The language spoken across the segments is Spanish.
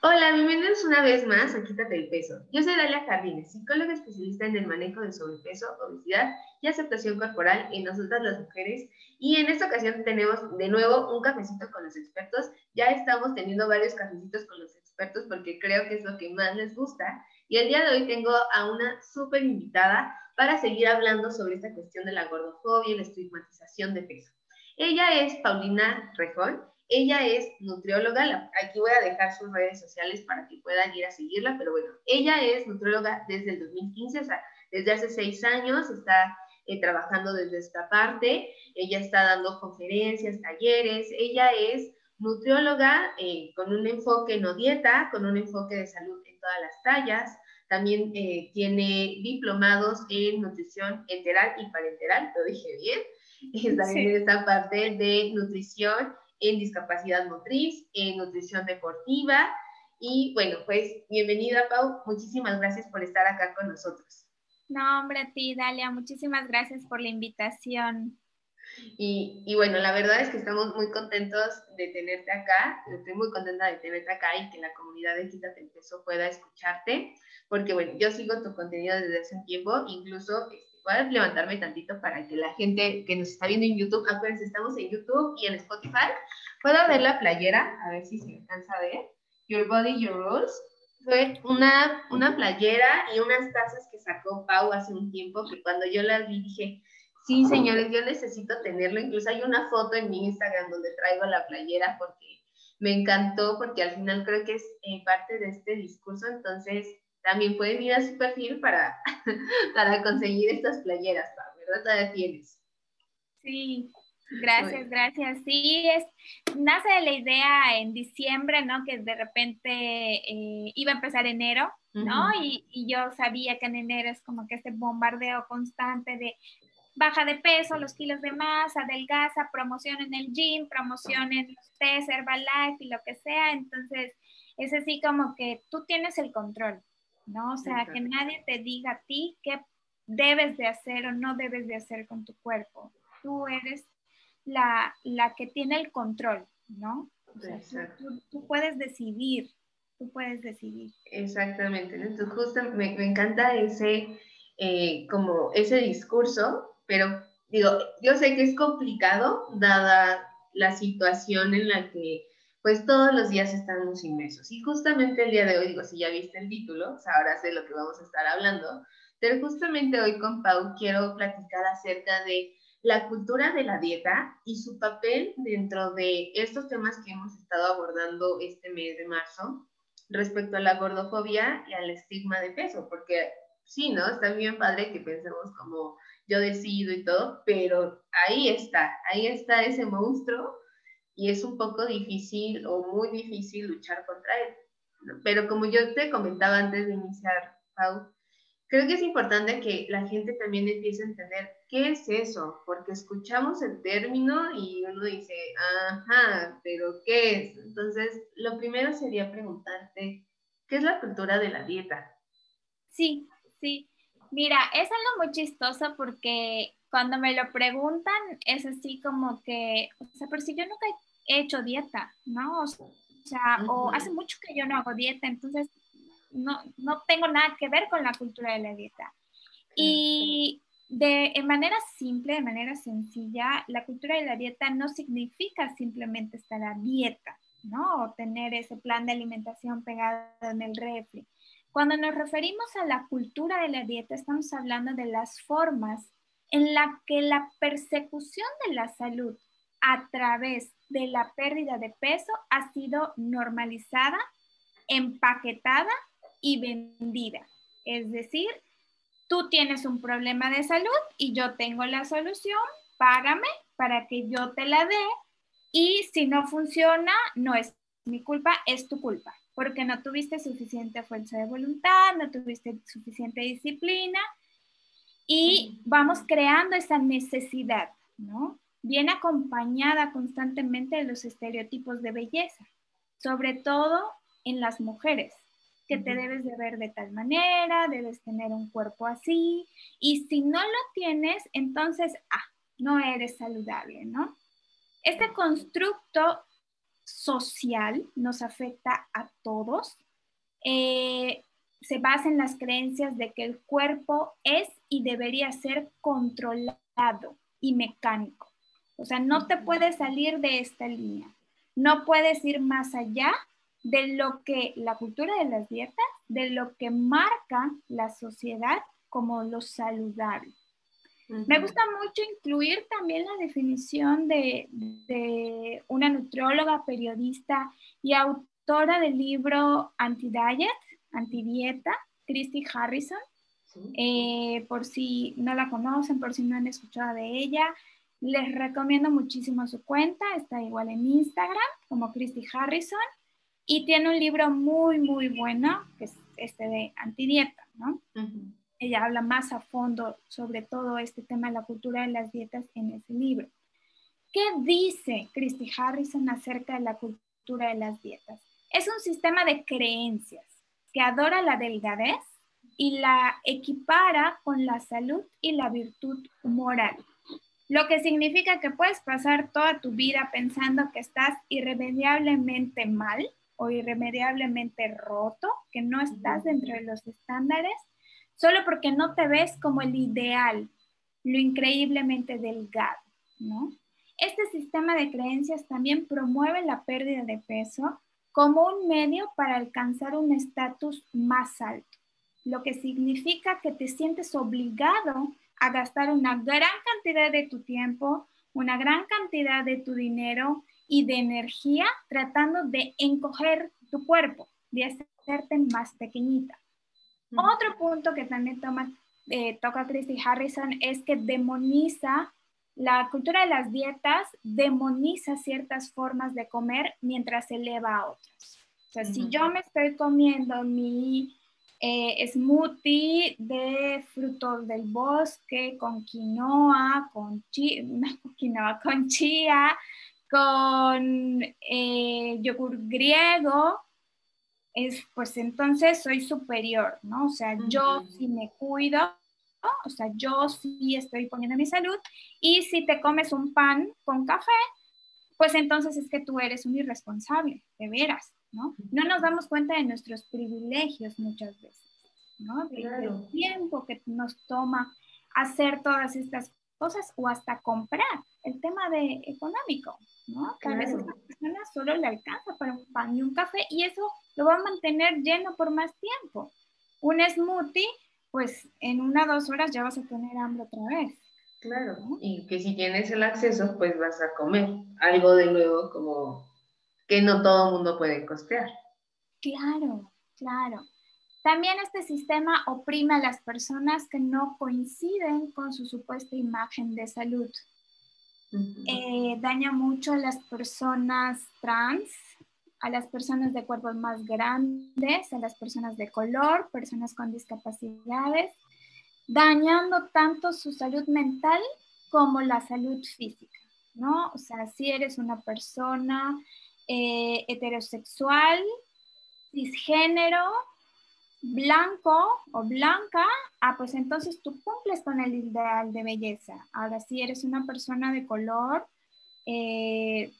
Hola, bienvenidos una vez más a Quítate el Peso. Yo soy Dalia Jardines, psicóloga especialista en el manejo de sobrepeso, obesidad y aceptación corporal en nosotras las mujeres. Y en esta ocasión tenemos de nuevo un cafecito con los expertos. Ya estamos teniendo varios cafecitos con los expertos porque creo que es lo que más les gusta. Y el día de hoy tengo a una súper invitada para seguir hablando sobre esta cuestión de la gordofobia y la estigmatización de peso. Ella es Paulina Rejón ella es nutrióloga, aquí voy a dejar sus redes sociales para que puedan ir a seguirla, pero bueno, ella es nutrióloga desde el 2015, o sea, desde hace seis años está eh, trabajando desde esta parte, ella está dando conferencias, talleres, ella es nutrióloga eh, con un enfoque no dieta, con un enfoque de salud en todas las tallas, también eh, tiene diplomados en nutrición enteral y parenteral, lo dije bien, también esta parte de nutrición en discapacidad motriz, en nutrición deportiva. Y bueno, pues bienvenida Pau, muchísimas gracias por estar acá con nosotros. No, hombre, a ti, Dalia, muchísimas gracias por la invitación. Y, y, bueno, la verdad es que estamos muy contentos de tenerte acá, estoy muy contenta de tenerte acá y que la comunidad de Quítate el Peso pueda escucharte, porque bueno, yo sigo tu contenido desde hace un tiempo, incluso a levantarme tantito para que la gente que nos está viendo en YouTube, acuérdense, estamos en YouTube y en Spotify, pueda ver la playera, a ver si se alcanza a ver. Your Body, Your Rules. Fue una, una playera y unas tazas que sacó Pau hace un tiempo, que cuando yo las vi dije, sí, señores, yo necesito tenerlo. Incluso hay una foto en mi Instagram donde traigo la playera porque me encantó, porque al final creo que es eh, parte de este discurso. Entonces, también pueden ir a su perfil para, para conseguir estas playeras, ¿verdad? Todavía tienes. Sí, gracias, gracias. Sí, es, nace de la idea en diciembre, ¿no? Que de repente eh, iba a empezar enero, ¿no? y, y, yo sabía que en enero es como que este bombardeo constante de baja de peso, los kilos de más, adelgaza, promoción en el gym, promoción en los test, Herbalife y lo que sea. Entonces, es así como que tú tienes el control, ¿no? O sea, que nadie te diga a ti qué debes de hacer o no debes de hacer con tu cuerpo. Tú eres la, que tiene el control, ¿no? tú, puedes decidir, tú puedes decidir. Exactamente, Entonces, justo me, encanta ese, eh, como ese discurso, pero digo, yo sé que es complicado dada la situación en la que pues todos los días estamos inmersos. Y justamente el día de hoy, digo, si ya viste el título, ahora sé lo que vamos a estar hablando, pero justamente hoy con Pau quiero platicar acerca de la cultura de la dieta y su papel dentro de estos temas que hemos estado abordando este mes de marzo respecto a la gordofobia y al estigma de peso, porque sí, ¿no? Está bien padre que pensemos como yo decido y todo, pero ahí está, ahí está ese monstruo y es un poco difícil o muy difícil luchar contra él. Pero como yo te comentaba antes de iniciar, Pau, creo que es importante que la gente también empiece a entender qué es eso, porque escuchamos el término y uno dice, ajá, pero ¿qué es? Entonces, lo primero sería preguntarte, ¿qué es la cultura de la dieta? Sí, sí. Mira, es algo muy chistoso porque cuando me lo preguntan es así como que, o sea, pero si yo nunca he hecho dieta, ¿no? O sea, o hace mucho que yo no hago dieta, entonces no, no tengo nada que ver con la cultura de la dieta. Y de manera simple, de manera sencilla, la cultura de la dieta no significa simplemente estar a dieta, ¿no? O tener ese plan de alimentación pegado en el refri. Cuando nos referimos a la cultura de la dieta, estamos hablando de las formas en la que la persecución de la salud a través de la pérdida de peso ha sido normalizada, empaquetada y vendida. Es decir, tú tienes un problema de salud y yo tengo la solución, págame para que yo te la dé y si no funciona, no es mi culpa, es tu culpa, porque no tuviste suficiente fuerza de voluntad, no tuviste suficiente disciplina y vamos creando esa necesidad, ¿no? Viene acompañada constantemente de los estereotipos de belleza, sobre todo en las mujeres, que te debes de ver de tal manera, debes tener un cuerpo así, y si no lo tienes, entonces, ah, no eres saludable, ¿no? Este constructo social, nos afecta a todos. Eh, se basa en las creencias de que el cuerpo es y debería ser controlado y mecánico. O sea, no te puedes salir de esta línea. No puedes ir más allá de lo que la cultura de las dietas, de lo que marca la sociedad como lo saludable. Me gusta mucho incluir también la definición de, de una nutrióloga, periodista y autora del libro Anti-Diet, Antidieta, Christy Harrison. Eh, por si no la conocen, por si no han escuchado de ella, les recomiendo muchísimo su cuenta, está igual en Instagram como Christy Harrison y tiene un libro muy, muy bueno, que es este de antidieta, ¿no? Ella habla más a fondo sobre todo este tema de la cultura de las dietas en ese libro. ¿Qué dice Christy Harrison acerca de la cultura de las dietas? Es un sistema de creencias que adora la delgadez y la equipara con la salud y la virtud moral. Lo que significa que puedes pasar toda tu vida pensando que estás irremediablemente mal o irremediablemente roto, que no estás dentro de los estándares, solo porque no te ves como el ideal, lo increíblemente delgado, ¿no? Este sistema de creencias también promueve la pérdida de peso como un medio para alcanzar un estatus más alto, lo que significa que te sientes obligado a gastar una gran cantidad de tu tiempo, una gran cantidad de tu dinero y de energía tratando de encoger tu cuerpo, de hacerte más pequeñita. Otro punto que también toma, eh, toca Christy Harrison es que demoniza la cultura de las dietas demoniza ciertas formas de comer mientras eleva a otras. O sea, si yo me estoy comiendo mi eh, smoothie de frutos del bosque con quinoa, con, chi quinoa, con chía, con eh, yogur griego, es, pues entonces soy superior, ¿no? O sea, yo si me cuido, o sea, yo sí estoy poniendo mi salud. Y si te comes un pan con café, pues entonces es que tú eres un irresponsable, de veras, ¿no? No nos damos cuenta de nuestros privilegios muchas veces, ¿no? Del tiempo que nos toma hacer todas estas cosas o hasta comprar, el tema de económico, ¿no? Tal vez a una persona solo le alcanza para un pan y un café y eso lo va a mantener lleno por más tiempo. Un smoothie pues en una o dos horas ya vas a tener hambre otra vez. Claro, y que si tienes el acceso, pues vas a comer algo de nuevo como que no todo el mundo puede costear. Claro, claro. También este sistema oprime a las personas que no coinciden con su supuesta imagen de salud. Eh, daña mucho a las personas trans, a las personas de cuerpos más grandes, a las personas de color, personas con discapacidades, dañando tanto su salud mental como la salud física, ¿no? O sea, si eres una persona eh, heterosexual, cisgénero, blanco o blanca, ah, pues entonces tú cumples con el ideal de belleza. Ahora, si eres una persona de color, eh,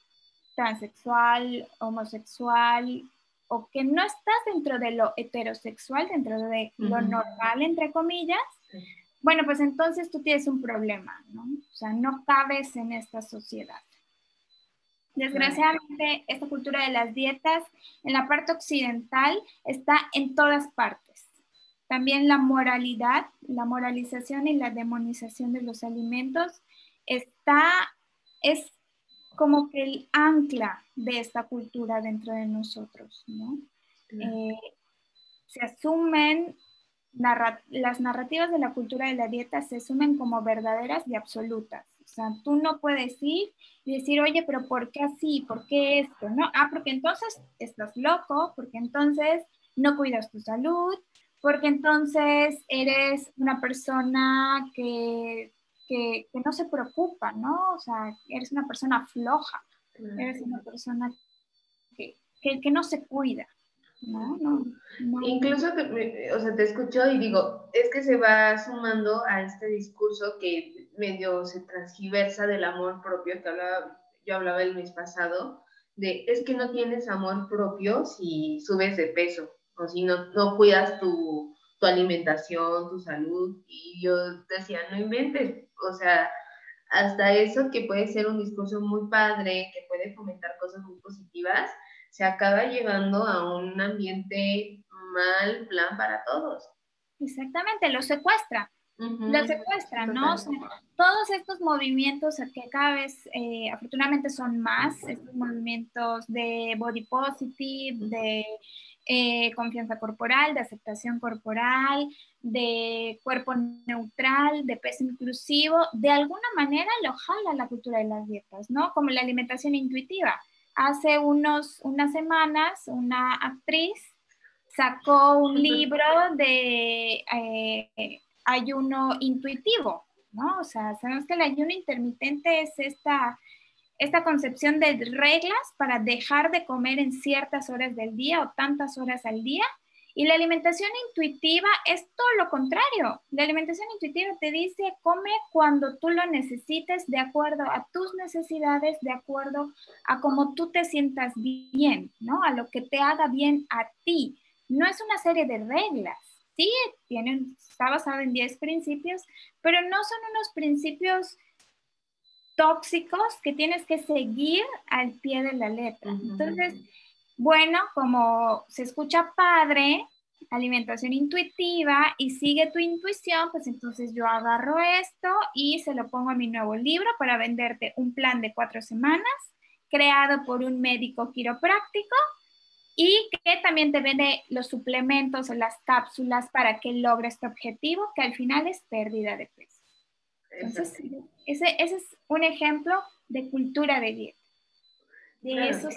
transexual, homosexual o que no estás dentro de lo heterosexual, dentro de lo normal, entre comillas, bueno, pues entonces tú tienes un problema, ¿no? O sea, no cabes en esta sociedad. Desgraciadamente, esta cultura de las dietas en la parte occidental está en todas partes. También la moralidad, la moralización y la demonización de los alimentos está, es como que el ancla de esta cultura dentro de nosotros, ¿no? Eh, se asumen, las narrativas de la cultura de la dieta se asumen como verdaderas y absolutas. O sea, tú no puedes ir y decir, oye, pero ¿por qué así? ¿Por qué esto? ¿No? Ah, porque entonces estás loco, porque entonces no cuidas tu salud, porque entonces eres una persona que que, no se preocupa, ¿no? O sea, eres una persona floja, eres una persona que, que, no se cuida. ¿no? No, Incluso, o sea, te escucho y digo, es que se va sumando a este discurso que medio se transgiversa del amor propio que hablaba, yo hablaba el mes pasado, de es que no tienes amor propio si subes de peso o si no, no cuidas tu, tu alimentación, tu salud. Y yo decía, no inventes, o sea, hasta eso que puede ser un discurso muy padre, que puede fomentar cosas muy positivas, se acaba llevando a un ambiente mal plan para todos. Exactamente, lo secuestra. Lo secuestra, ¿no? todos estos movimientos que cada vez eh, afortunadamente son más, estos movimientos de body positive, de eh, confianza corporal, de aceptación corporal, de cuerpo neutral, de peso inclusivo, de alguna manera lo jala la cultura de las dietas, ¿no? Como la alimentación intuitiva. Hace unos, unas semanas una actriz sacó un libro de eh, ayuno intuitivo, ¿no? O sea, sabemos que el ayuno intermitente es esta, esta concepción de reglas para dejar de comer en ciertas horas del día o tantas horas al día. Y la alimentación intuitiva es todo lo contrario. La alimentación intuitiva te dice come cuando tú lo necesites, de acuerdo a tus necesidades, de acuerdo a cómo tú te sientas bien, ¿no? A lo que te haga bien a ti. No es una serie de reglas sí, tienen, está basado en 10 principios, pero no son unos principios tóxicos que tienes que seguir al pie de la letra. Entonces, bueno, como se escucha padre, alimentación intuitiva y sigue tu intuición, pues entonces yo agarro esto y se lo pongo a mi nuevo libro para venderte un plan de cuatro semanas creado por un médico quiropráctico y que también te vende los suplementos o las cápsulas para que logres este objetivo, que al final es pérdida de peso. Entonces, ese, ese es un ejemplo de cultura de dieta. De esos...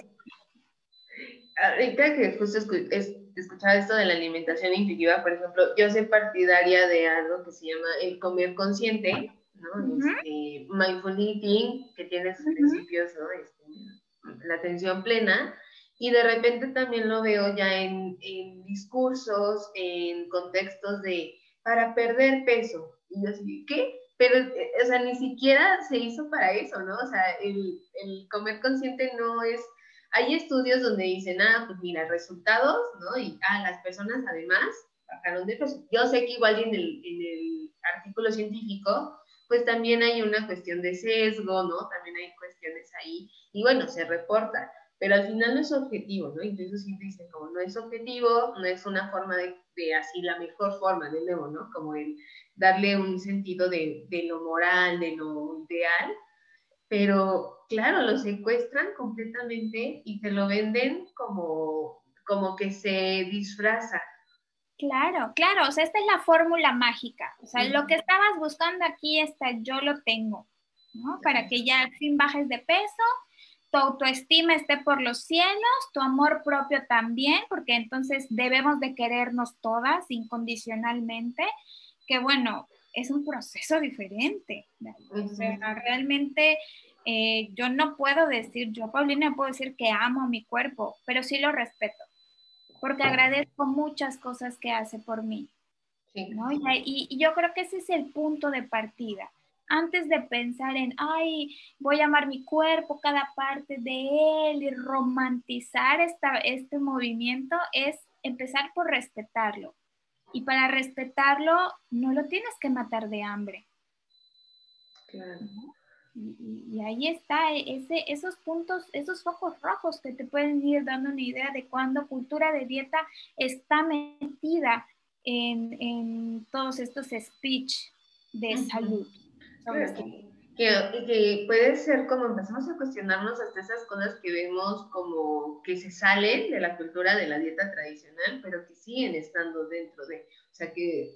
Ahorita que justo escuchaba esto de la alimentación intuitiva, por ejemplo, yo soy partidaria de algo que se llama el comer consciente, ¿no? Este, mindful eating, que tiene sus principios, ¿no? Este, la atención plena, y de repente también lo veo ya en, en discursos, en contextos de para perder peso. Y yo así, ¿qué? Pero, eh, o sea, ni siquiera se hizo para eso, ¿no? O sea, el, el comer consciente no es... Hay estudios donde dicen, ah, pues mira, resultados, ¿no? Y, ah, las personas además bajaron de peso. Yo sé que igual en el, en el artículo científico, pues también hay una cuestión de sesgo, ¿no? También hay cuestiones ahí. Y bueno, se reporta pero al final no es objetivo, ¿no? Incluso siempre dicen como no es objetivo, no es una forma de, de así la mejor forma, de nuevo, ¿no? Como el darle un sentido de, de lo moral, de lo ideal, pero claro, lo secuestran completamente y te lo venden como, como que se disfraza. Claro, claro, o sea, esta es la fórmula mágica, o sea, lo que estabas buscando aquí está, yo lo tengo, ¿no? Para que ya al fin bajes de peso tu autoestima esté por los cielos, tu amor propio también, porque entonces debemos de querernos todas incondicionalmente, que bueno, es un proceso diferente. O sea, realmente eh, yo no puedo decir, yo Paulina puedo decir que amo mi cuerpo, pero sí lo respeto, porque agradezco muchas cosas que hace por mí. y yo creo que ese es el punto de partida antes de pensar en, ay, voy a amar mi cuerpo, cada parte de él y romantizar esta, este movimiento, es empezar por respetarlo. Y para respetarlo, no lo tienes que matar de hambre. Claro. Y, ahí está ese, esos puntos, esos focos rojos que te pueden ir dando una idea de cuándo cultura de dieta está metida en, en todos estos speech de salud. Que, que, puede ser como empezamos a cuestionarnos hasta esas cosas que vemos como que se salen de la cultura de la dieta tradicional, pero que siguen estando dentro de, o sea que,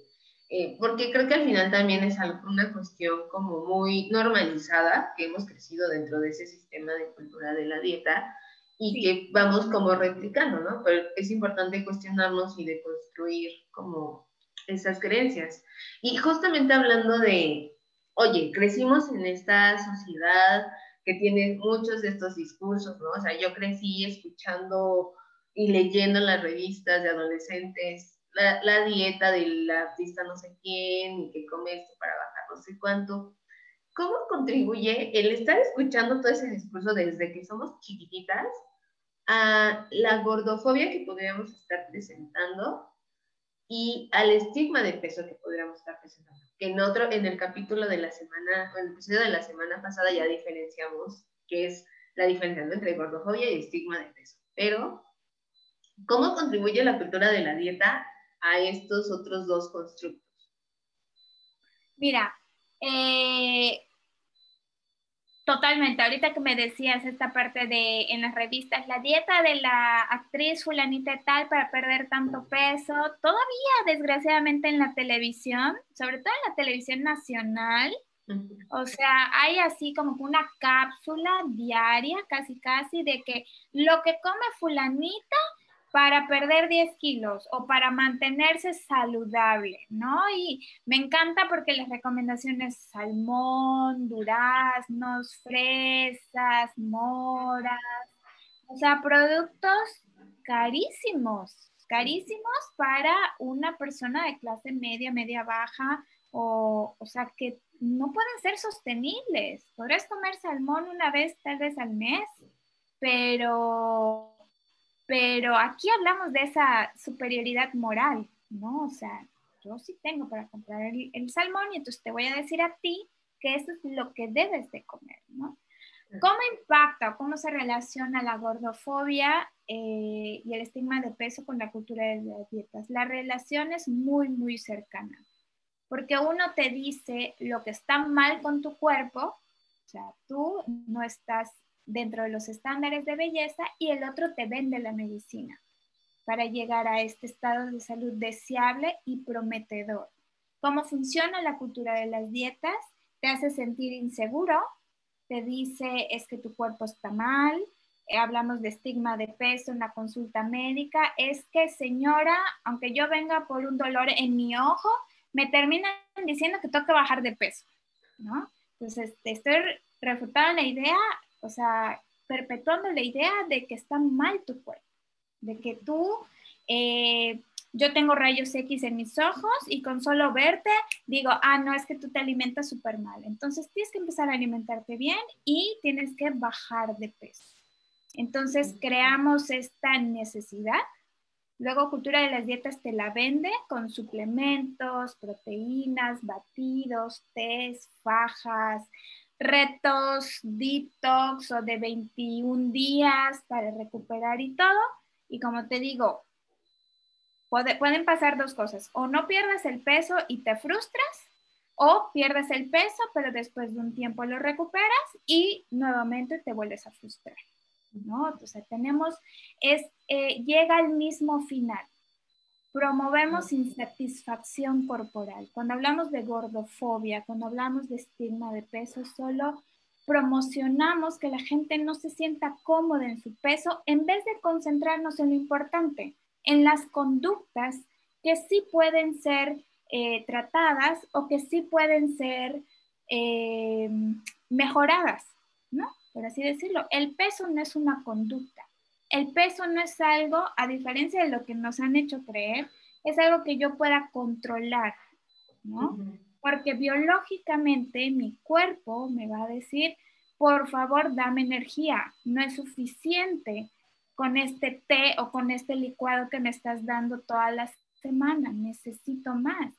eh, porque creo que al final también es una cuestión como muy normalizada, que hemos crecido dentro de ese sistema de cultura de la dieta y que vamos como replicando, ¿no? Pero es importante cuestionarnos y de construir como esas creencias. Y justamente hablando de, oye, crecimos en esta sociedad que tiene muchos de estos discursos, ¿no? O sea, yo crecí escuchando y leyendo en las revistas de adolescentes la, dieta del artista no sé quién y que come esto para bajar no sé cuánto. ¿Cómo contribuye el estar escuchando todo ese discurso desde que somos chiquititas a la gordofobia que podríamos estar presentando y al estigma de peso que podríamos estar presentando. Que en otro, en el capítulo de la semana, en el episodio de la semana pasada ya diferenciamos qué es la diferencia entre gordofobia y estigma de peso. Pero, ¿cómo contribuye la cultura de la dieta a estos otros dos constructos? Mira, eh, Totalmente, ahorita que me decías esta parte de en las revistas, la dieta de la actriz fulanita tal para perder tanto peso, todavía desgraciadamente en la televisión, sobre todo en la televisión nacional, o sea, hay así como una cápsula diaria, casi casi, de que lo que come fulanita para perder 10 kilos o para mantenerse saludable, ¿no? Y me encanta porque las recomendaciones salmón, duraznos, fresas, moras, o sea, productos carísimos, carísimos para una persona de clase media, media baja, o, o sea, que no pueden ser sostenibles. Podrás comer salmón una vez, tal vez al mes, pero pero aquí hablamos de esa superioridad moral, ¿no? O sea, yo sí tengo para comprar el, salmón y entonces te voy a decir a ti que eso es lo que debes de comer, ¿no? ¿Cómo impacta o cómo se relaciona la gordofobia eh, y el estigma de peso con la cultura de las dietas? La relación es muy, muy cercana, porque uno te dice lo que está mal con tu cuerpo, o sea, tú no estás dentro de los estándares de belleza y el otro te vende la medicina para llegar a este estado de salud deseable y prometedor. ¿Cómo funciona la cultura de las dietas? Te hace sentir inseguro, te dice es que tu cuerpo está mal, eh, hablamos de estigma de peso en la consulta médica, es que señora, aunque yo venga por un dolor en mi ojo, me terminan diciendo que tengo que bajar de peso, ¿no? Entonces, te estoy refutando la idea o sea, perpetuando la idea de que está mal tu cuerpo, de que tú, eh, yo tengo rayos X en mis ojos y con solo verte digo, ah, no, es que tú te alimentas súper mal. Entonces tienes que empezar a alimentarte bien y tienes que bajar de peso. Entonces creamos esta necesidad. Luego Cultura de las Dietas te la vende con suplementos, proteínas, batidos, tés, fajas, retos detox o de 21 días para recuperar y todo. Y como te digo, pueden pasar dos cosas. O no pierdas el peso y te frustras, o pierdes el peso, pero después de un tiempo lo recuperas y nuevamente te vuelves a frustrar. ¿no? Entonces tenemos, es, eh, llega al mismo final. Promovemos insatisfacción corporal. Cuando hablamos de gordofobia, cuando hablamos de estigma de peso, solo promocionamos que la gente no se sienta cómoda en su peso en vez de concentrarnos en lo importante, en las conductas que sí pueden ser eh, tratadas o que sí pueden ser eh, mejoradas, ¿no? Por así decirlo. El peso no es una conducta el peso no es algo, a diferencia de lo que nos han hecho creer, es algo que yo pueda controlar, ¿no? Porque biológicamente mi cuerpo me va a decir, por favor, dame energía, no es suficiente con este té o con este licuado que me estás dando todas las semanas, necesito más.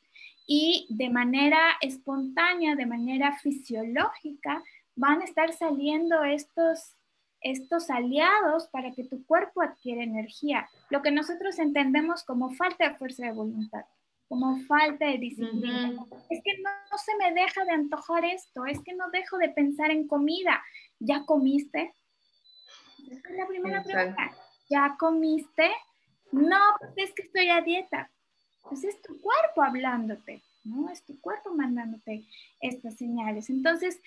Y de manera espontánea, de manera fisiológica, van a estar saliendo estos estos aliados para que tu cuerpo adquiera energía, lo que nosotros entendemos como falta de fuerza de voluntad, como falta de disciplina. Es que no, se me deja de antojar esto, es que no dejo de pensar en comida. ¿Ya comiste? Esa es la primera pregunta. ¿Ya comiste? No, pues es que estoy a dieta. Pues es tu cuerpo hablándote, ¿no? Es tu cuerpo mandándote estas señales. Entonces,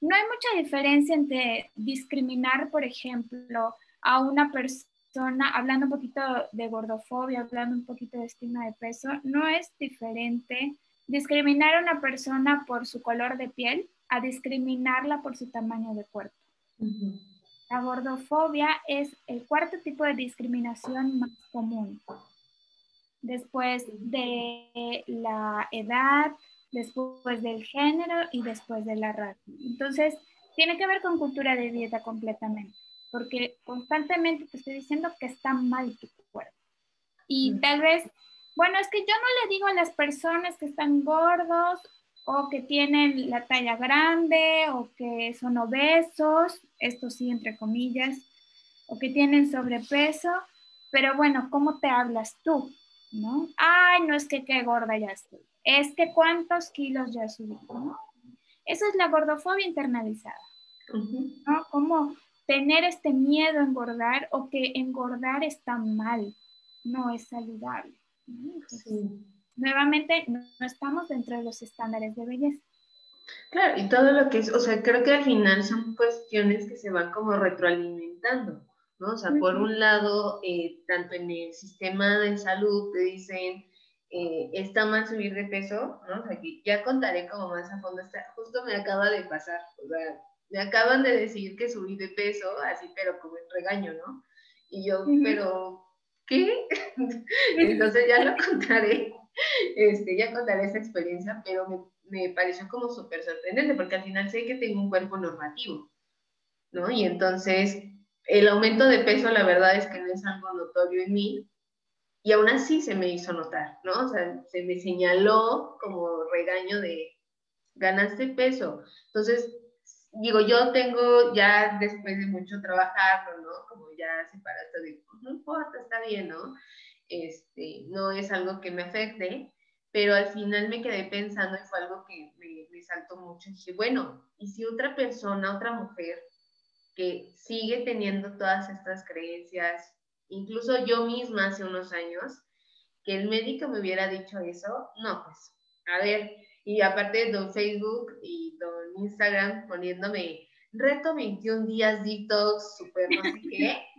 no hay mucha diferencia entre discriminar, por ejemplo, a una persona, hablando un poquito de gordofobia, hablando un poquito de estigma de peso, no es diferente discriminar a una persona por su color de piel a discriminarla por su tamaño de cuerpo. La gordofobia es el cuarto tipo de discriminación más común. Después de la edad, después del género y después de la raza. Entonces, tiene que ver con cultura de dieta completamente. porque constantemente te estoy diciendo que está mal tu cuerpo. Y tal vez, bueno, es que yo no le digo a las personas que están gordos o que tienen la talla grande o que son obesos, esto sí, entre comillas, o que tienen sobrepeso, pero bueno, ¿cómo te hablas tú? ¿No? Ay, no es que qué gorda ya estoy, es que cuántos kilos ya subí, ¿no? Eso es la gordofobia internalizada, ¿no? Como tener este miedo a engordar o que engordar está mal, no es saludable. sí nuevamente no, estamos dentro de los estándares de belleza. Claro, y todo lo que es, o sea, creo que al final son cuestiones que se van como retroalimentando, ¿no? O sea, por un lado, eh, tanto en el sistema de salud te dicen, eh, está mal subir de peso, ¿no? O sea, ya contaré como más a fondo, está, justo me acaba de pasar, o sea, me acaban de decir que subí de peso, así, pero como en regaño, ¿no? Y yo, pero, ¿qué? Entonces ya lo contaré. Este, ya contaré esa experiencia, pero me, me pareció como súper sorprendente porque al final sé que tengo un cuerpo normativo, ¿no? Y entonces el aumento de peso la verdad es que no es algo notorio en mí y aún así se me hizo notar, ¿no? O sea, se me señaló como regaño de ganaste peso. Entonces, digo, yo tengo ya después de mucho trabajarlo, ¿no? Como ya separaste de, no importa, está bien, ¿no? este, no es algo que me afecte, pero al final me quedé pensando y fue algo que me, saltó mucho. Y dije, bueno, ¿y si otra persona, otra mujer que sigue teniendo todas estas creencias, incluso yo misma hace unos años, que el médico me hubiera dicho eso, no, pues, a ver, y aparte de don Facebook y don Instagram poniéndome reto 21 días detox, super no sé qué,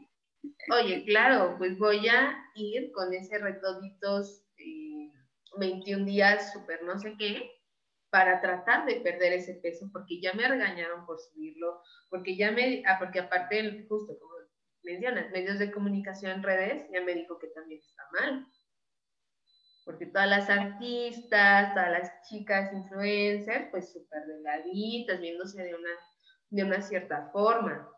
Oye, claro, pues voy a ir con ese retoditos 21 días, súper no sé qué, para tratar de perder ese peso, porque ya me regañaron por subirlo, porque ya me, ah, porque aparte, justo como mencionas, medios de comunicación redes, ya me dijo que también está mal. Porque todas las artistas, todas las chicas influencers, pues súper delgaditas, viéndose de una, de una cierta forma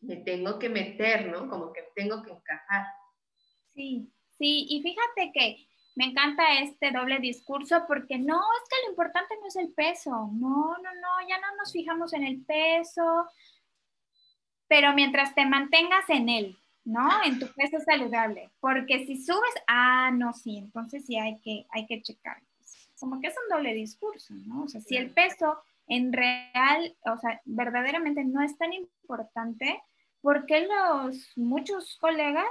me tengo que meter, ¿no? Como que tengo que encajar. Sí, sí, y fíjate que me encanta este doble discurso porque no, es que lo importante no es el peso, no, no, no, ya no nos fijamos en el peso, pero mientras te mantengas en él, ¿no? En tu peso saludable, porque si subes, ah, no, sí, entonces sí hay que, hay que checar. Como que es un doble discurso, ¿no? O sea, si el peso en real, o sea, verdaderamente no es tan importante, porque los muchos colegas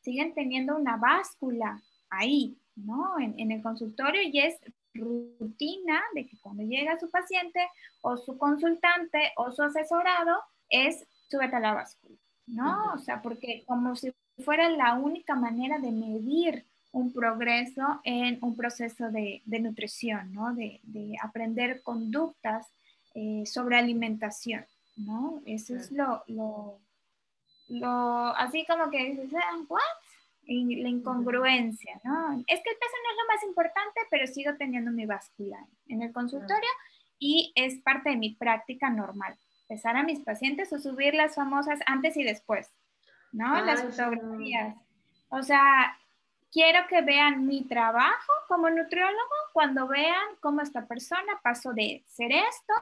siguen teniendo una báscula ahí, ¿no? En, el consultorio y es rutina de que cuando llega su paciente o su consultante o su asesorado es súbete a la báscula, ¿no? O sea, porque como si fuera la única manera de medir un progreso en un proceso de, nutrición, ¿no? De, aprender conductas eh, sobre alimentación, ¿no? Eso es lo, lo, así como que dices, ah, ¿what? Y la incongruencia, ¿no? Es que el peso no es lo más importante, pero sigo teniendo mi báscula en el consultorio y es parte de mi práctica normal. Pesar a mis pacientes o subir las famosas antes y después, ¿no? las fotografías. O sea, quiero que vean mi trabajo como nutriólogo cuando vean cómo esta persona pasó de ser esto,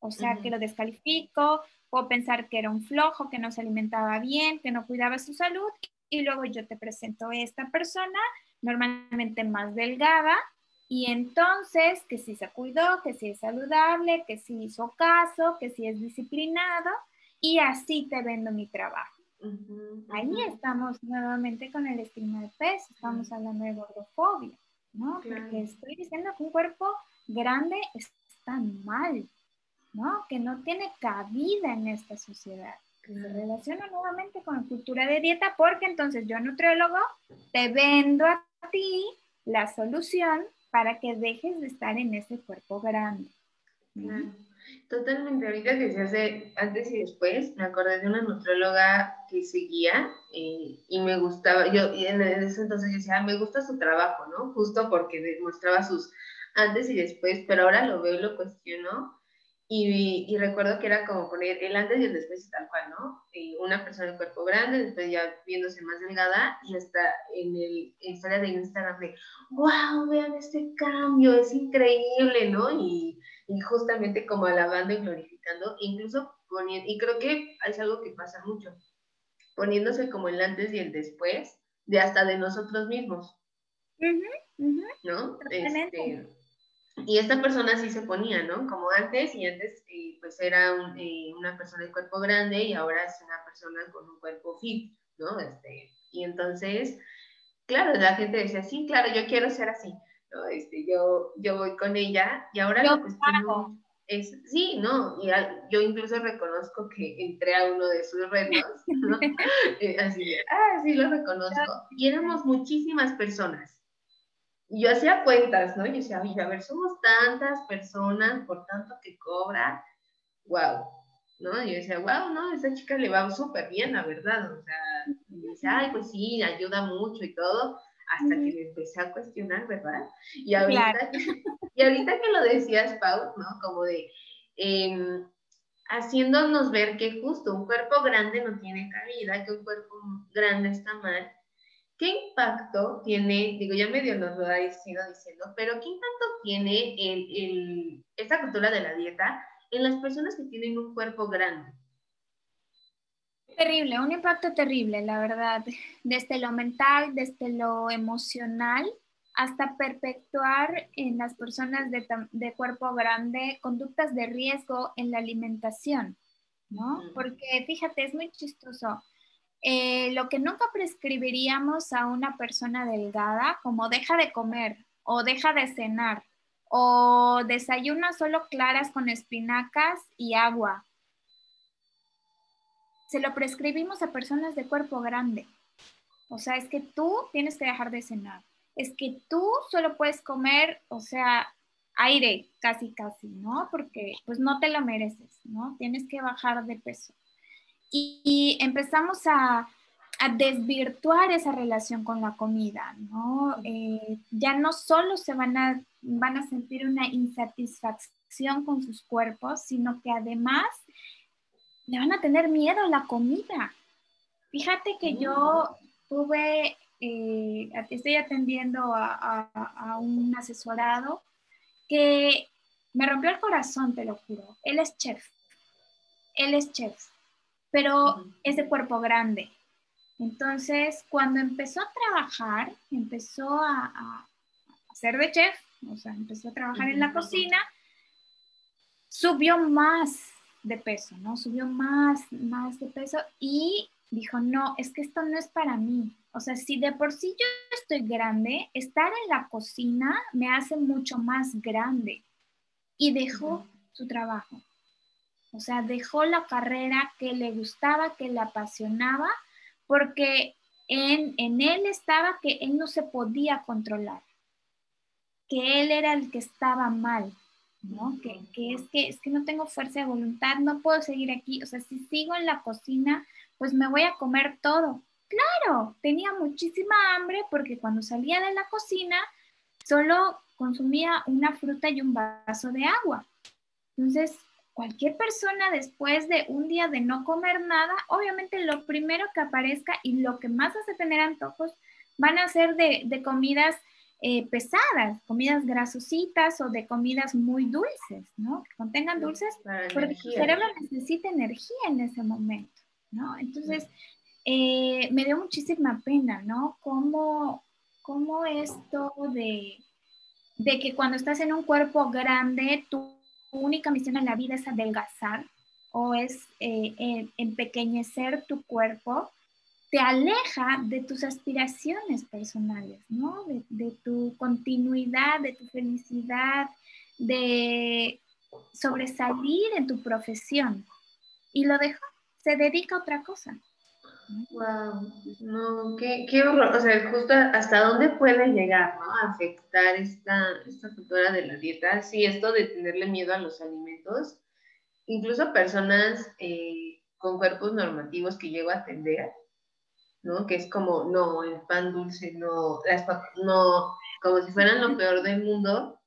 o sea, que lo descalifico, o pensar que era un flojo, que no se alimentaba bien, que no cuidaba su salud, y luego yo te presento a esta persona, normalmente más delgada, y entonces que si se cuidó, que si es saludable, que si hizo caso, que si es disciplinado, y así te vendo mi trabajo. Ahí estamos nuevamente con el estigma de peso, estamos hablando de gordofobia, ¿no? Porque estoy diciendo que un cuerpo grande está mal, ¿no? Que no tiene cabida en esta sociedad. Se relaciona nuevamente con la cultura de dieta porque entonces yo, nutriólogo, te vendo a ti la solución para que dejes de estar en ese cuerpo grande. Totalmente, ahorita que se hace antes y después, me acordé de una nutrióloga que seguía eh, y me gustaba, yo en ese entonces yo decía, ah, me gusta su trabajo, ¿no? Justo porque demostraba sus antes y después, pero ahora lo veo y lo cuestiono Y, recuerdo que era como poner el antes y el después tal cual, ¿no? una persona de cuerpo grande, después ya viéndose más delgada y hasta en el historia de Instagram de, wow, vean este cambio, es increíble, ¿no? Y, y justamente como alabando y glorificando, incluso poniendo, y creo que es algo que pasa mucho, poniéndose como el antes y el después de hasta de nosotros mismos. ¿No? Este, y esta persona sí se ponía, ¿no? Como antes, y antes eh, pues era eh, una persona de cuerpo grande y ahora es una persona con un cuerpo fit, ¿no? Este, y entonces, claro, la gente decía, sí, claro, yo quiero ser así, ¿no? Este, yo, yo voy con ella y ahora lo que es, sí, ¿no? Y yo incluso reconozco que entré a uno de sus retos, ¿no? Eh, así ah, sí, lo reconozco. Y éramos muchísimas personas y yo hacía cuentas, ¿no? Y decía, oye, a ver, somos tantas personas por tanto que cobra, wow, ¿no? Y yo decía, wow, no, esa chica le va súper bien, la verdad, o sea, y decía, ay, pues sí, ayuda mucho y todo, hasta que me empecé a cuestionar, ¿verdad? Y ahorita, y ahorita que lo decías, Pau, ¿no? Como de, em, haciéndonos ver que justo un cuerpo grande no tiene cabida, que un cuerpo grande está mal, ¿Qué impacto tiene, digo, ya medio nos lo ha ido diciendo, pero qué impacto tiene el, esta cultura de la dieta en las personas que tienen un cuerpo grande? Terrible, un impacto terrible, la verdad, desde lo mental, desde lo emocional, hasta perpetuar en las personas de, de cuerpo grande conductas de riesgo en la alimentación, ¿no? Porque fíjate, es muy chistoso eh, lo que nunca prescribiríamos a una persona delgada, como deja de comer o deja de cenar o desayuna solo claras con espinacas y agua. Se lo prescribimos a personas de cuerpo grande. O sea, es que tú tienes que dejar de cenar. Es que tú solo puedes comer, o sea, aire, casi, casi, ¿no? Porque pues no te lo mereces, ¿no? Tienes que bajar de peso y, empezamos a, desvirtuar esa relación con la comida, ¿no? Eh, ya no solo se van a, sentir una insatisfacción con sus cuerpos, sino que además le van a tener miedo a la comida. Fíjate que yo tuve, eh, estoy atendiendo a un asesorado que me rompió el corazón, te lo juro. Él es chef. Él es chef pero es de cuerpo grande. Entonces, cuando empezó a trabajar, empezó a, a, ser de chef, o sea, empezó a trabajar en la cocina, subió más de peso, ¿no? Subió más, más de peso y dijo, no, es que esto no es para mí. O sea, si de por sí yo estoy grande, estar en la cocina me hace mucho más grande. Y dejó su trabajo. O sea, dejó la carrera que le gustaba, que le apasionaba, porque en, él estaba que él no se podía controlar, que él era el que estaba mal, ¿no? Que, es que es que no tengo fuerza de voluntad, no puedo seguir aquí, o sea, si sigo en la cocina, pues me voy a comer todo. Claro, tenía muchísima hambre porque cuando salía de la cocina solo consumía una fruta y un vaso de agua. Entonces, cualquier persona después de un día de no comer nada, obviamente lo primero que aparezca y lo que más hace tener antojos van a ser de, comidas eh, pesadas, comidas grasositas o de comidas muy dulces, ¿no? Que contengan dulces, porque tu cerebro necesita energía en ese momento, ¿no? Entonces, eh, me dio muchísima pena, ¿no? Cómo, cómo esto de, de que cuando estás en un cuerpo grande, tú única misión en la vida es adelgazar o es eh, empequeñecer tu cuerpo, te aleja de tus aspiraciones personales, ¿no? De, tu continuidad, de tu felicidad, de sobresalir en tu profesión. Y lo deja, se dedica a otra cosa. Wow, no, qué, qué, horror, o sea, justo hasta dónde puede llegar, ¿no? A afectar esta, esta cultura de la dieta, sí, esto de tenerle miedo a los alimentos, incluso personas eh, con cuerpos normativos que llego a atender, ¿no? Que es como, no, el pan dulce, no, las no, como si fueran lo peor del mundo,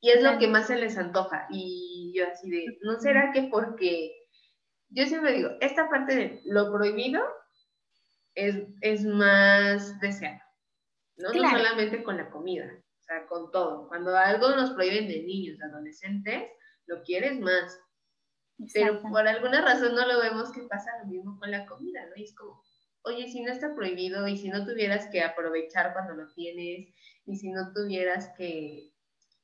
Y es lo que más se les antoja. Y yo así de, ¿no será que porque yo siempre digo, esta parte de lo prohibido es, más deseado, ¿no? No solamente con la comida, o sea, con todo. Cuando algo nos prohíben de niños, de adolescentes, lo quieres más. Pero por alguna razón no lo vemos que pasa lo mismo con la comida, ¿no? Y es como, oye, si no está prohibido y si no tuvieras que aprovechar cuando lo tienes y si no tuvieras que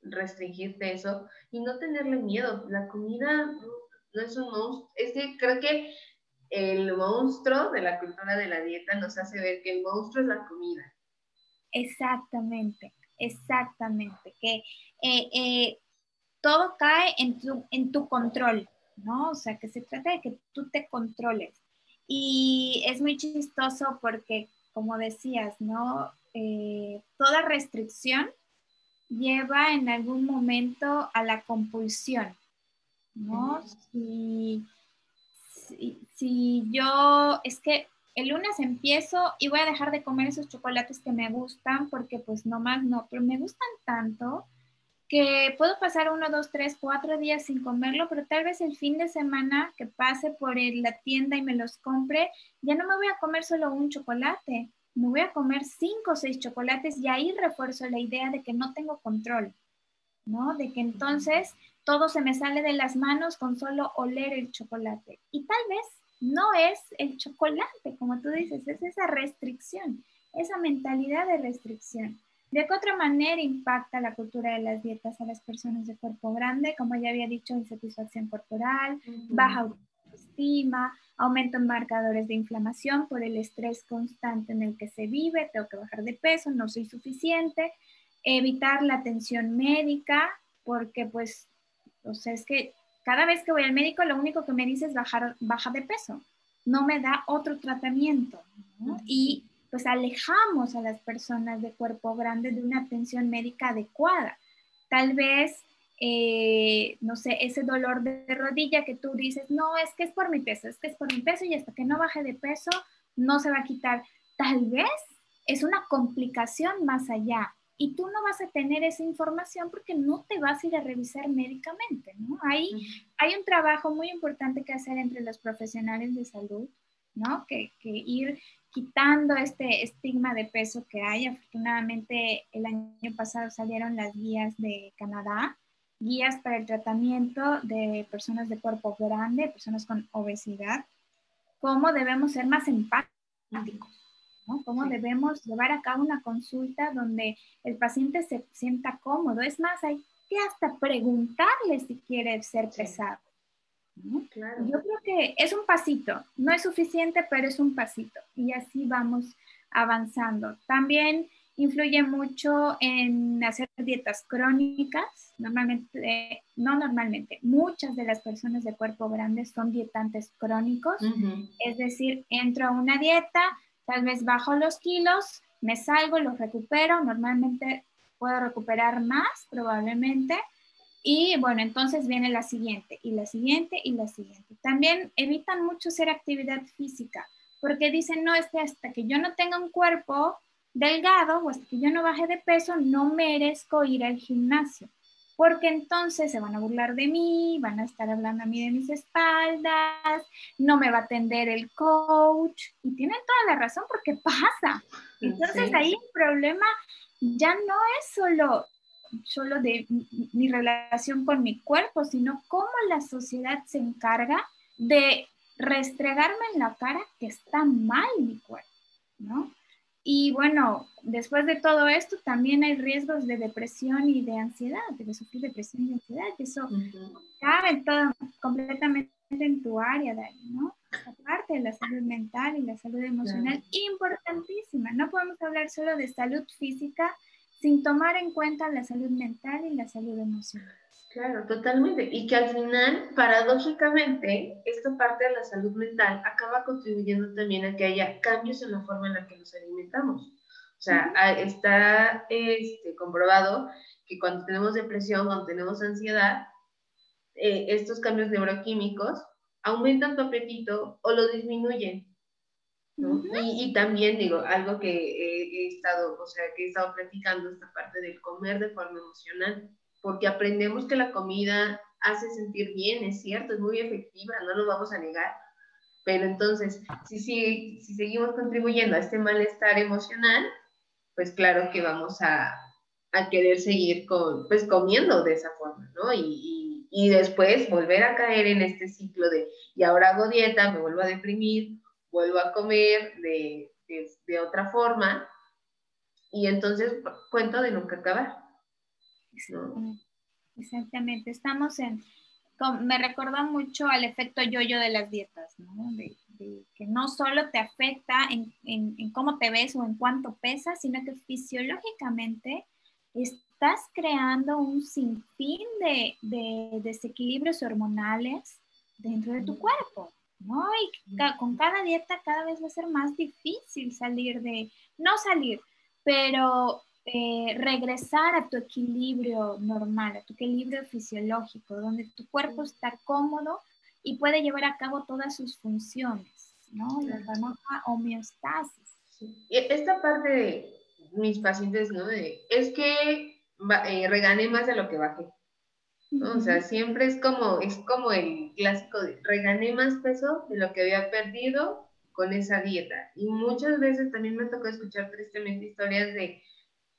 restringirte eso y no tenerle miedo, la comida no, es un monstruo, es que creo que el monstruo de la cultura de la dieta nos hace ver que el monstruo es la comida. Exactamente, exactamente, que eh, eh, todo cae en tu, en tu control, ¿no? O sea, que se trata de que tú te controles. Y es muy chistoso porque, como decías, ¿no? Eh, toda restricción lleva en algún momento a la compulsión, ¿no? si, si, yo, es que el lunes empiezo y voy a dejar de comer esos chocolates que me gustan porque pues nomás no, pero me gustan tanto que puedo pasar uno, dos, tres, cuatro días sin comerlo, pero tal vez el fin de semana que pase por la tienda y me los compre, ya no me voy a comer solo un chocolate, me voy a comer cinco o seis chocolates y ahí refuerzo la idea de que no tengo control, ¿no? De que entonces todo se me sale de las manos con solo oler el chocolate. Y tal vez no es el chocolate, como tú dices, es esa restricción, esa mentalidad de restricción. ¿De qué otra manera impacta la cultura de las dietas a las personas de cuerpo grande? Como ya había dicho, insatisfacción corporal, baja autoestima, aumento en marcadores de inflamación por el estrés constante en el que se vive, tengo que bajar de peso, no soy suficiente, evitar la atención médica, porque pues, o sea, es que cada vez que voy al médico lo único que me dice es bajar, baja de peso, no me da otro tratamiento. Y pues alejamos a las personas de cuerpo grande de una atención médica adecuada. Tal vez, eh, no sé, ese dolor de rodilla que tú dices, no, es que es por mi peso, es que es por mi peso y hasta que no baje de peso no se va a quitar. Tal vez es una complicación más allá y tú no vas a tener esa información porque no te vas a ir a revisar médicamente, ¿no? Hay, hay un trabajo muy importante que hacer entre los profesionales de salud, ¿no? Que, que ir quitando este estigma de peso que hay. Afortunadamente, el año pasado salieron las guías de Canadá, guías para el tratamiento de personas de cuerpo grande, personas con obesidad, cómo debemos ser más empáticos, ¿no? cómo debemos llevar a cabo una consulta donde el paciente se sienta cómodo. Es más, hay que hasta preguntarle si quiere ser pesado. Yo creo que es un pasito, no es suficiente, pero es un pasito y así vamos avanzando. También influye mucho en hacer dietas crónicas. Normalmente, no normalmente, muchas de las personas de cuerpo grande son dietantes crónicos, es decir, entro a una dieta, tal vez bajo los kilos, me salgo, los recupero, normalmente puedo recuperar más probablemente y bueno, entonces viene la siguiente y la siguiente y la siguiente. También evitan mucho hacer actividad física porque dicen, no, es que hasta que yo no tenga un cuerpo delgado o hasta que yo no baje de peso, no merezco ir al gimnasio. Porque entonces se van a burlar de mí, van a estar hablando a mí de mis espaldas, no me va a atender el coach. Y tienen toda la razón porque pasa. Entonces ahí el problema ya no es solo solo de mi relación con mi cuerpo, sino cómo la sociedad se encarga de restregarme en la cara que está mal mi cuerpo, ¿no? Y bueno, después de todo esto también hay riesgos de depresión y de ansiedad, de sufrir depresión y ansiedad, eso cabe todo completamente en tu área, Dani, ¿no? Aparte de la salud mental y la salud emocional, importantísima. No podemos hablar solo de salud física, sin tomar en cuenta la salud mental y la salud emocional. Claro, totalmente. Y que al final, paradójicamente, esta parte de la salud mental acaba contribuyendo también a que haya cambios en la forma en la que nos alimentamos. O sea, está este, comprobado que cuando tenemos depresión, cuando tenemos ansiedad, eh, estos cambios neuroquímicos aumentan tu apetito o lo disminuyen y, también digo, algo que he, estado, o sea, que he estado platicando, esta parte del comer de forma emocional, porque aprendemos que la comida hace sentir bien, es cierto, es muy efectiva, no lo vamos a negar. Pero entonces, si, si, si seguimos contribuyendo a este malestar emocional, pues claro que vamos a, a querer seguir con, pues comiendo de esa forma, ¿no? Y, y, y, después volver a caer en este ciclo de, y ahora hago dieta, me vuelvo a deprimir, vuelvo a comer de, de, de otra forma, y entonces cuento de nunca acabar. ¿No? Exactamente, estamos en, me recuerda mucho al efecto yo-yo de las dietas, ¿no? De, que no solo te afecta en, en, en, cómo te ves o en cuánto pesas, sino que fisiológicamente estás creando un sinfín de, de desequilibrios hormonales dentro de tu cuerpo, ¿no? Y con cada dieta cada vez va a ser más difícil salir de, no salir, pero eh, regresar a tu equilibrio normal, a tu equilibrio fisiológico, donde tu cuerpo está cómodo y puede llevar a cabo todas sus funciones, ¿no? La famosa homeostasis. Sí. Esta parte de mis pacientes, ¿no? es que eh, regané más de lo que bajé. ¿no? O sea, siempre es como, es como el clásico de regané más peso de lo que había perdido con esa dieta. Y muchas veces también me tocó escuchar tristemente historias de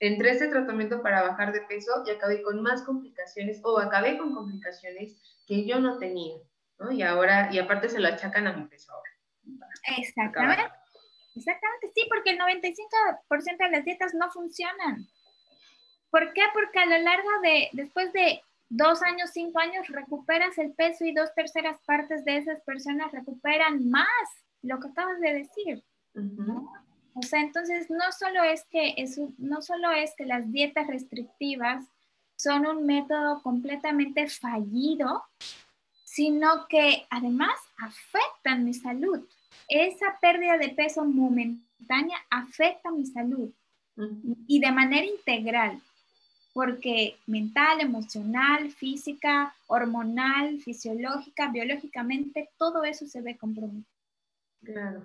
entré este tratamiento para bajar de peso y acabé con más complicaciones o acabé con complicaciones que yo no tenía, ¿no? Y ahora, y aparte se lo achacan a mi peso ahora. Exactamente. Exactamente, sí, porque el 95% de las dietas no funcionan. ¿Por qué? Porque a lo largo de, después de dos años, cinco años, recuperas el peso y dos terceras partes de esas personas recuperan más lo que acabas de decir. ¿no? O sea, entonces no solo es que no solo es que las dietas restrictivas son un método completamente fallido, sino que además afectan mi salud. Esa pérdida de peso momentánea afecta mi salud y de manera integral, porque mental, emocional, física, hormonal, fisiológica, biológicamente, todo eso se ve comprometido. Claro.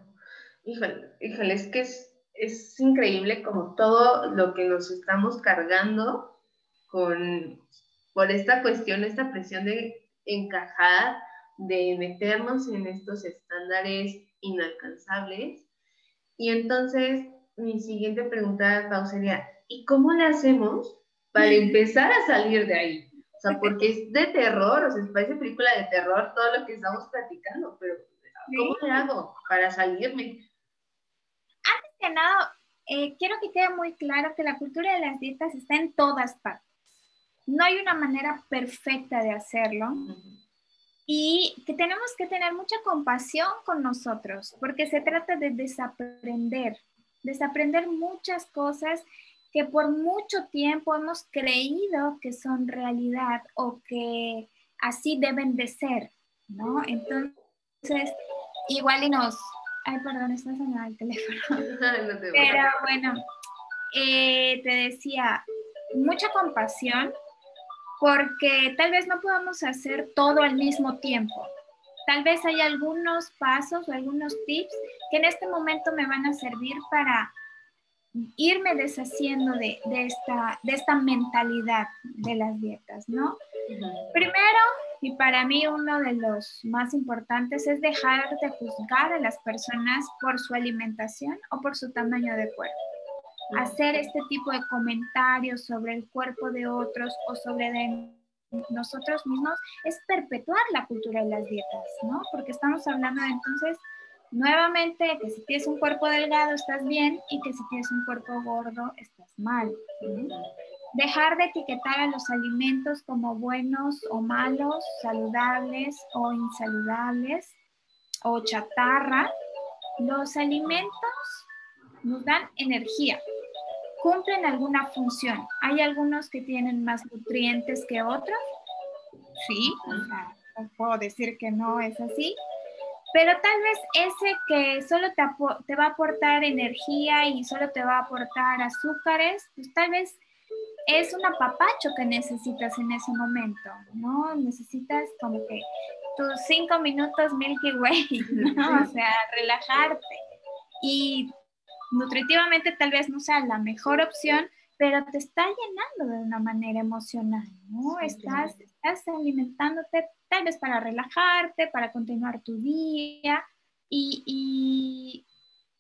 Híjole, híjole, es que es, es increíble como todo lo que nos estamos cargando con, por esta cuestión, esta presión de encajar, de meternos en estos estándares inalcanzables. Y entonces, mi siguiente pregunta, Pau, sería, ¿y cómo le hacemos para empezar a salir de ahí? O sea, porque es de terror, o sea, parece película de terror todo lo que estamos platicando, pero ¿cómo le hago para salirme? Eh, quiero que quede muy claro que la cultura de las dietas está en todas partes. No hay una manera perfecta de hacerlo y que tenemos que tener mucha compasión con nosotros porque se trata de desaprender, desaprender muchas cosas que por mucho tiempo hemos creído que son realidad o que así deben de ser, ¿no? Entonces, igual y nos, Ay, perdón, está sonando el teléfono. Pero bueno, eh, te decía, mucha compasión porque tal vez no podamos hacer todo al mismo tiempo. Tal vez hay algunos pasos o algunos tips que en este momento me van a servir para irme deshaciendo de, de, esta, de esta mentalidad de las dietas, ¿no? Primero, y para mí uno de los más importantes es dejar de juzgar a las personas por su alimentación o por su tamaño de cuerpo. Hacer este tipo de comentarios sobre el cuerpo de otros o sobre de nosotros mismos es perpetuar la cultura de las dietas, ¿no? Porque estamos hablando de entonces nuevamente que si tienes un cuerpo delgado estás bien y que si tienes un cuerpo gordo estás mal. Dejar de etiquetar a los alimentos como buenos o malos, saludables o insaludables o chatarra. Los alimentos nos dan energía, cumplen alguna función. Hay algunos que tienen más nutrientes que otros. Sí, o puedo decir que no es así, pero tal vez ese que solo te, te, va a aportar energía y solo te va a aportar azúcares, pues tal vez es un apapacho que necesitas en ese momento, ¿no? Necesitas como que tus cinco minutos Milky Way, ¿no? O sea, relajarte. Y nutritivamente tal vez no sea la mejor opción, pero te está llenando de una manera emocional, ¿no? estás, estás alimentándote tal vez para relajarte, para continuar tu día. Y,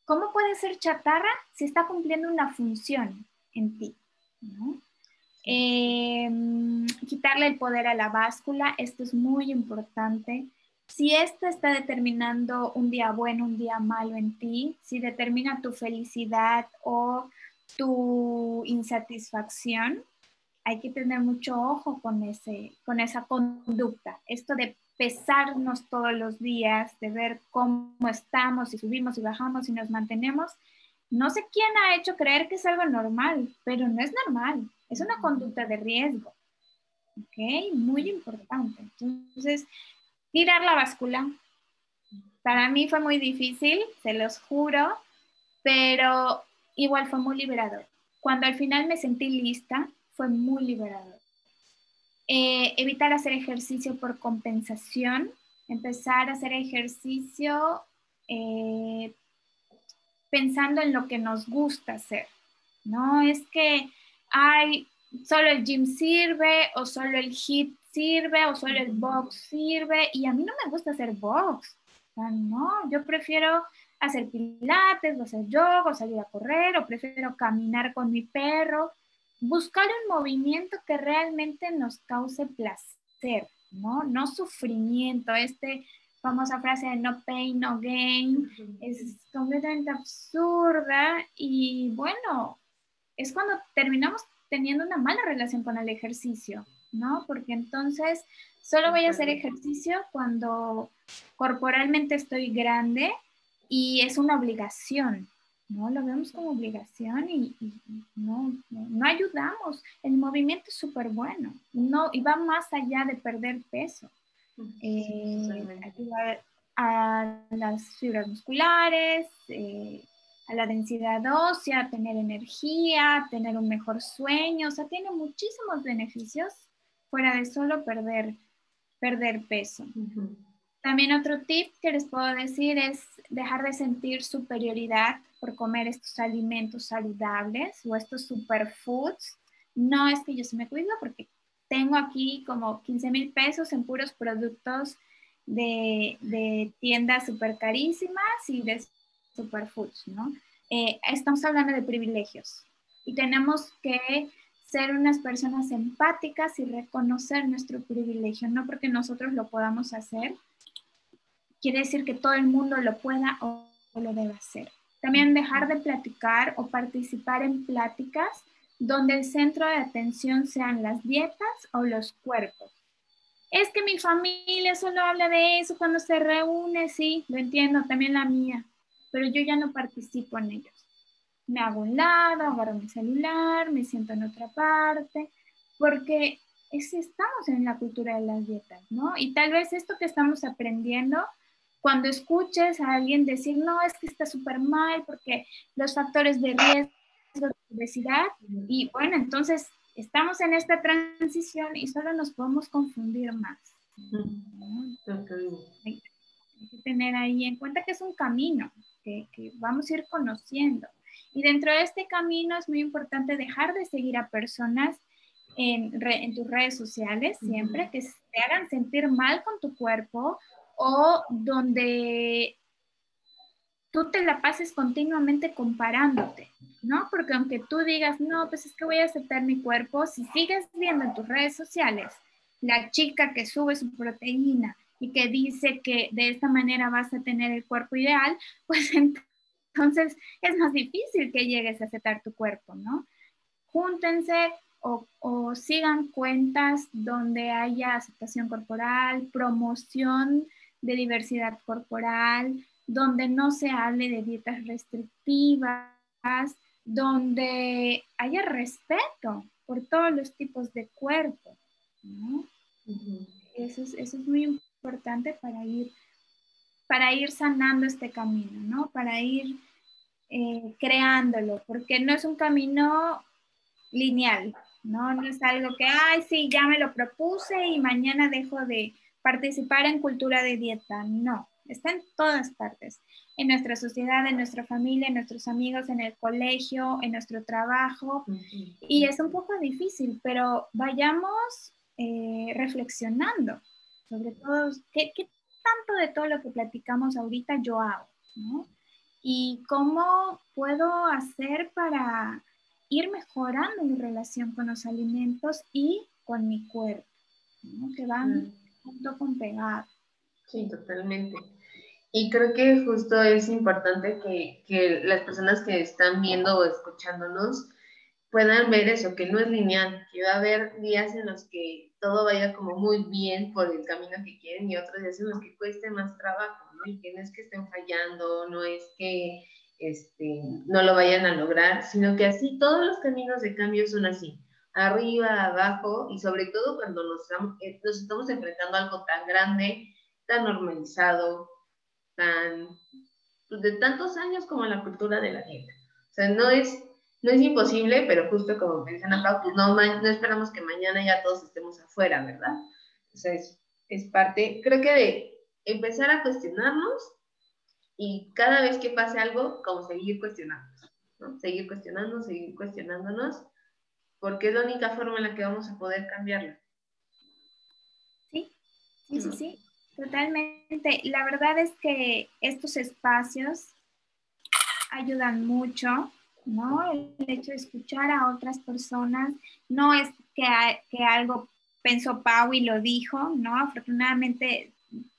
cómo puede ser chatarra si está cumpliendo una función en ti, ¿no? Em, quitarle el poder a la báscula, esto es muy importante. Si esto está determinando un día bueno, un día malo en ti, si determina tu felicidad o tu insatisfacción, hay que tener mucho ojo con, ese, con esa conducta. Esto de pesarnos todos los días, de ver cómo estamos, si subimos y bajamos y nos mantenemos. No sé quién ha hecho creer que es algo normal, pero no es normal. Es una conducta de riesgo. ¿Ok? Muy importante. Entonces, tirar la báscula. Para mí fue muy difícil, se los juro, pero igual fue muy liberador. Cuando al final me sentí lista, fue muy liberador. Eh, evitar hacer ejercicio por compensación, empezar a hacer ejercicio eh, pensando en lo que nos gusta hacer. No es que hay solo el gym sirve o solo el hit sirve o solo el box sirve y a mí no me gusta hacer box. no, yo prefiero hacer pilates, o hacer yoga, o salir a correr, o prefiero caminar con mi perro. Buscar un movimiento que realmente nos cause placer, ¿no? No sufrimiento. Este famosa frase de no pain, no gain es completamente absurda y bueno, es cuando terminamos teniendo una mala relación con el ejercicio, ¿no? Porque entonces solo voy a hacer ejercicio cuando corporalmente estoy grande y es una obligación, ¿no? Lo vemos como obligación y, no, no, ayudamos. El movimiento es súper bueno no, y va más allá de perder peso. Eh, ayudar a las fibras musculares, eh, a la densidad ósea, tener energía, tener un mejor sueño, o sea, tiene muchísimos beneficios fuera de solo perder, perder peso. También otro tip que les puedo decir es dejar de sentir superioridad por comer estos alimentos saludables o estos superfoods. No es que yo se me cuido porque tengo aquí como 15 mil pesos en puros productos de, de tiendas súper carísimas y de superfoods, ¿no? Eh, estamos hablando de privilegios y tenemos que ser unas personas empáticas y reconocer nuestro privilegio, no porque nosotros lo podamos hacer, quiere decir que todo el mundo lo pueda o, lo deba hacer. También dejar de platicar o participar en pláticas donde el centro de atención sean las dietas o los cuerpos. Es que mi familia solo habla de eso cuando se reúne, sí, lo entiendo, también la mía, pero yo ya no participo en ellos. Me hago un lado, agarro mi celular, me siento en otra parte, porque es, estamos en la cultura de las dietas, ¿no? Y tal vez esto que estamos aprendiendo cuando escuches a alguien decir, no, es que está súper mal porque los factores de riesgo de obesidad, y bueno, entonces estamos en esta transición y solo nos podemos confundir más. Hay, que tener ahí en cuenta que es un camino que, vamos a ir conociendo. Y dentro de este camino es muy importante dejar de seguir a personas en, en tus redes sociales siempre, que te hagan sentir mal con tu cuerpo o donde tú te la pases continuamente comparándote, ¿no? Porque aunque tú digas, no, pues es que voy a aceptar mi cuerpo, si sigues viendo en tus redes sociales la chica que sube su proteína y que dice que de esta manera vas a tener el cuerpo ideal, pues entonces es más difícil que llegues a aceptar tu cuerpo, ¿no? Júntense o, o sigan cuentas donde haya aceptación corporal, promoción de diversidad corporal, donde no se hable de dietas restrictivas, donde haya respeto por todos los tipos de cuerpo. eso, es, muy importante para ir, para ir sanando este camino, ¿no? para ir eh, creándolo, porque no es un camino lineal, ¿no? no es algo que, ay, sí, ya me lo propuse y mañana dejo de, participar en cultura de dieta, no. está en todas partes, en nuestra sociedad, en nuestra familia, en nuestros amigos, en el colegio, en nuestro trabajo. Y es un poco difícil, pero vayamos eh, reflexionando sobre todo qué, qué tanto de todo lo que platicamos ahorita yo hago, ¿no? Y cómo puedo hacer para ir mejorando mi relación con los alimentos y con mi cuerpo, ¿no? que van junto con pegado. Sí, totalmente. Y creo que justo es importante que, que, las personas que están viendo o escuchándonos puedan ver eso, que no es lineal, que va a haber días en los que todo vaya como muy bien por el camino que quieren y otros días que cueste más trabajo, ¿no? Y no es que estén fallando, no es que este, no lo vayan a lograr, sino que así todos los caminos de cambio son así, arriba, abajo y sobre todo cuando nos, eh, estamos enfrentando a algo tan grande, tan normalizado, tan pues, de tantos años como la cultura de la dieta. O sea, no es, no es imposible, pero justo como acá, pues no, no esperamos que mañana ya todos estemos afuera, ¿verdad? O sea, es, es parte, creo que de empezar a cuestionarnos y cada vez que pase algo, como seguir cuestionándonos, ¿no? Seguir cuestionándonos, seguir cuestionándonos, porque es la única forma en la que vamos a poder cambiarlo. Sí, sí, sí, sí, totalmente. La verdad es que estos espacios ayudan mucho, ¿no? El hecho de escuchar a otras personas no es que, que algo pensó Pau y lo dijo, ¿no? Afortunadamente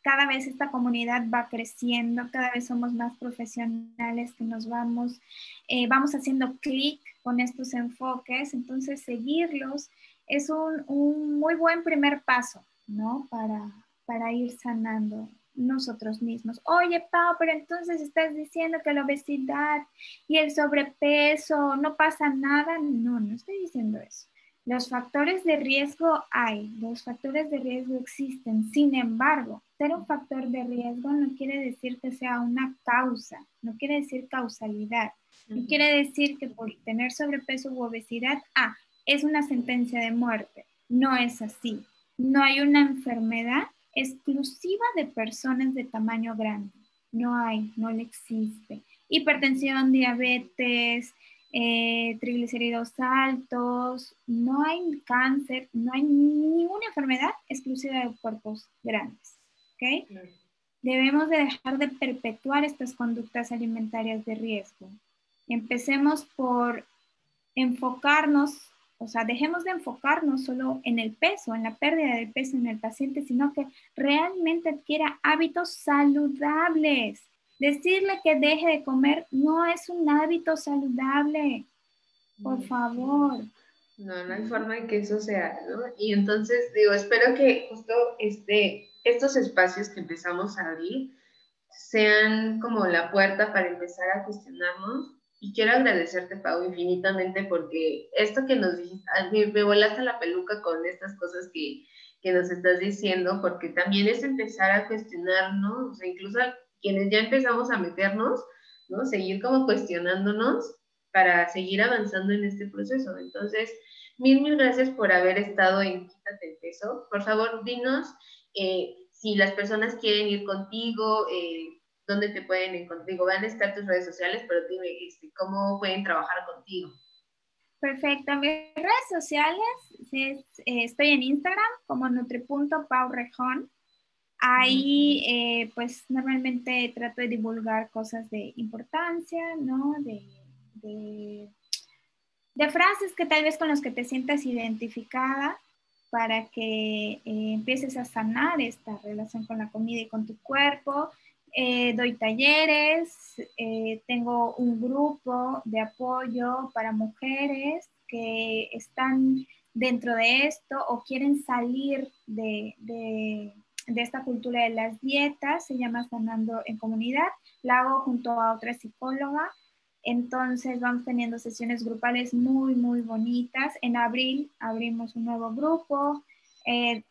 cada vez esta comunidad va creciendo, cada vez somos más profesionales que nos vamos, eh, vamos haciendo clic con estos enfoques, entonces seguirlos es un, un, muy buen primer paso, ¿no? Para, para ir sanando nosotros mismos. Oye, Pau, pero entonces estás diciendo que la obesidad y el sobrepeso no pasa nada. No, no estoy diciendo eso. Los factores de riesgo hay, los factores de riesgo existen. Sin embargo, ser un factor de riesgo no quiere decir que sea una causa, no quiere decir causalidad, no quiere decir que por tener sobrepeso u obesidad, ah, es una sentencia de muerte. No es así. No hay una enfermedad exclusiva de personas de tamaño grande. No hay, no le existe. Hipertensión, diabetes, eh, triglicéridos altos, no hay cáncer, no hay ninguna enfermedad exclusiva de cuerpos grandes. ¿okay? Debemos de dejar de perpetuar estas conductas alimentarias de riesgo. Empecemos por enfocarnos, o sea, dejemos de enfocarnos solo en el peso, en la pérdida de peso en el paciente, sino que realmente adquiera hábitos saludables Decirle que deje de comer no es un hábito saludable. Por favor. No, no hay forma de que eso sea, ¿no? Y entonces, digo, espero que justo este, estos espacios que empezamos a abrir sean como la puerta para empezar a cuestionarnos. Y quiero agradecerte, Pau, infinitamente, porque esto que nos dijiste, me, me volaste la peluca con estas cosas que, que nos estás diciendo, porque también es empezar a cuestionarnos, o sea, incluso quienes ya empezamos a meternos, ¿no? Seguir como cuestionándonos para seguir avanzando en este proceso. Entonces, mil, mil gracias por haber estado en Quítate el Peso. Por favor, dinos eh, si las personas quieren ir contigo, eh, dónde te pueden encontrar. Digo, van a estar tus redes sociales, pero dime este, cómo pueden trabajar contigo. Perfecto. Mis redes sociales, eh, estoy en Instagram como nutri.paurejón. Ahí, eh, pues normalmente trato de divulgar cosas de importancia, ¿no? De, de, frases que tal vez con las que te sientas identificada para que eh, empieces a sanar esta relación con la comida y con tu cuerpo. Eh, doy talleres, tengo un grupo de apoyo para mujeres que están dentro de esto o quieren salir de de esta cultura de las dietas, se llama Sanando en Comunidad, la hago junto a otra psicóloga, entonces vamos teniendo sesiones grupales muy, muy bonitas. En abril abrimos un nuevo grupo, eh,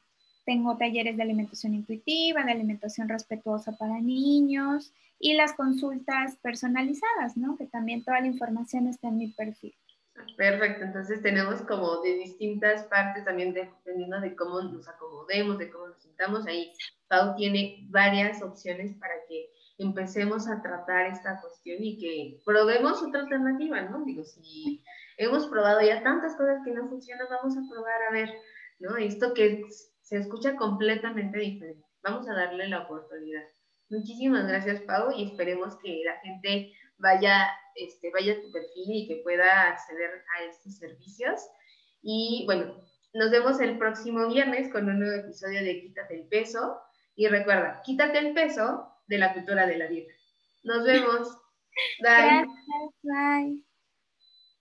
tengo talleres de alimentación intuitiva, de alimentación respetuosa para niños y las consultas personalizadas, ¿no? Que también toda la información está en mi perfil. Perfecto, entonces tenemos como de distintas partes también dependiendo de cómo nos acomodemos, de cómo nos sintamos. Ahí Pau tiene varias opciones para que empecemos a tratar esta cuestión y que probemos otra alternativa, ¿no? Digo, si hemos probado ya tantas cosas que no funcionan, vamos a probar a ver, ¿no? Esto que se escucha completamente diferente. Vamos a darle la oportunidad. Muchísimas gracias, Pau, y esperemos que la gente vaya, este, vaya a tu perfil y que pueda acceder a estos servicios. Y bueno, nos vemos el próximo viernes con un nuevo episodio de Quítate el peso. Y recuerda, quítate el peso de la cultura de la dieta. Nos vemos. Bye. Gracias, bye.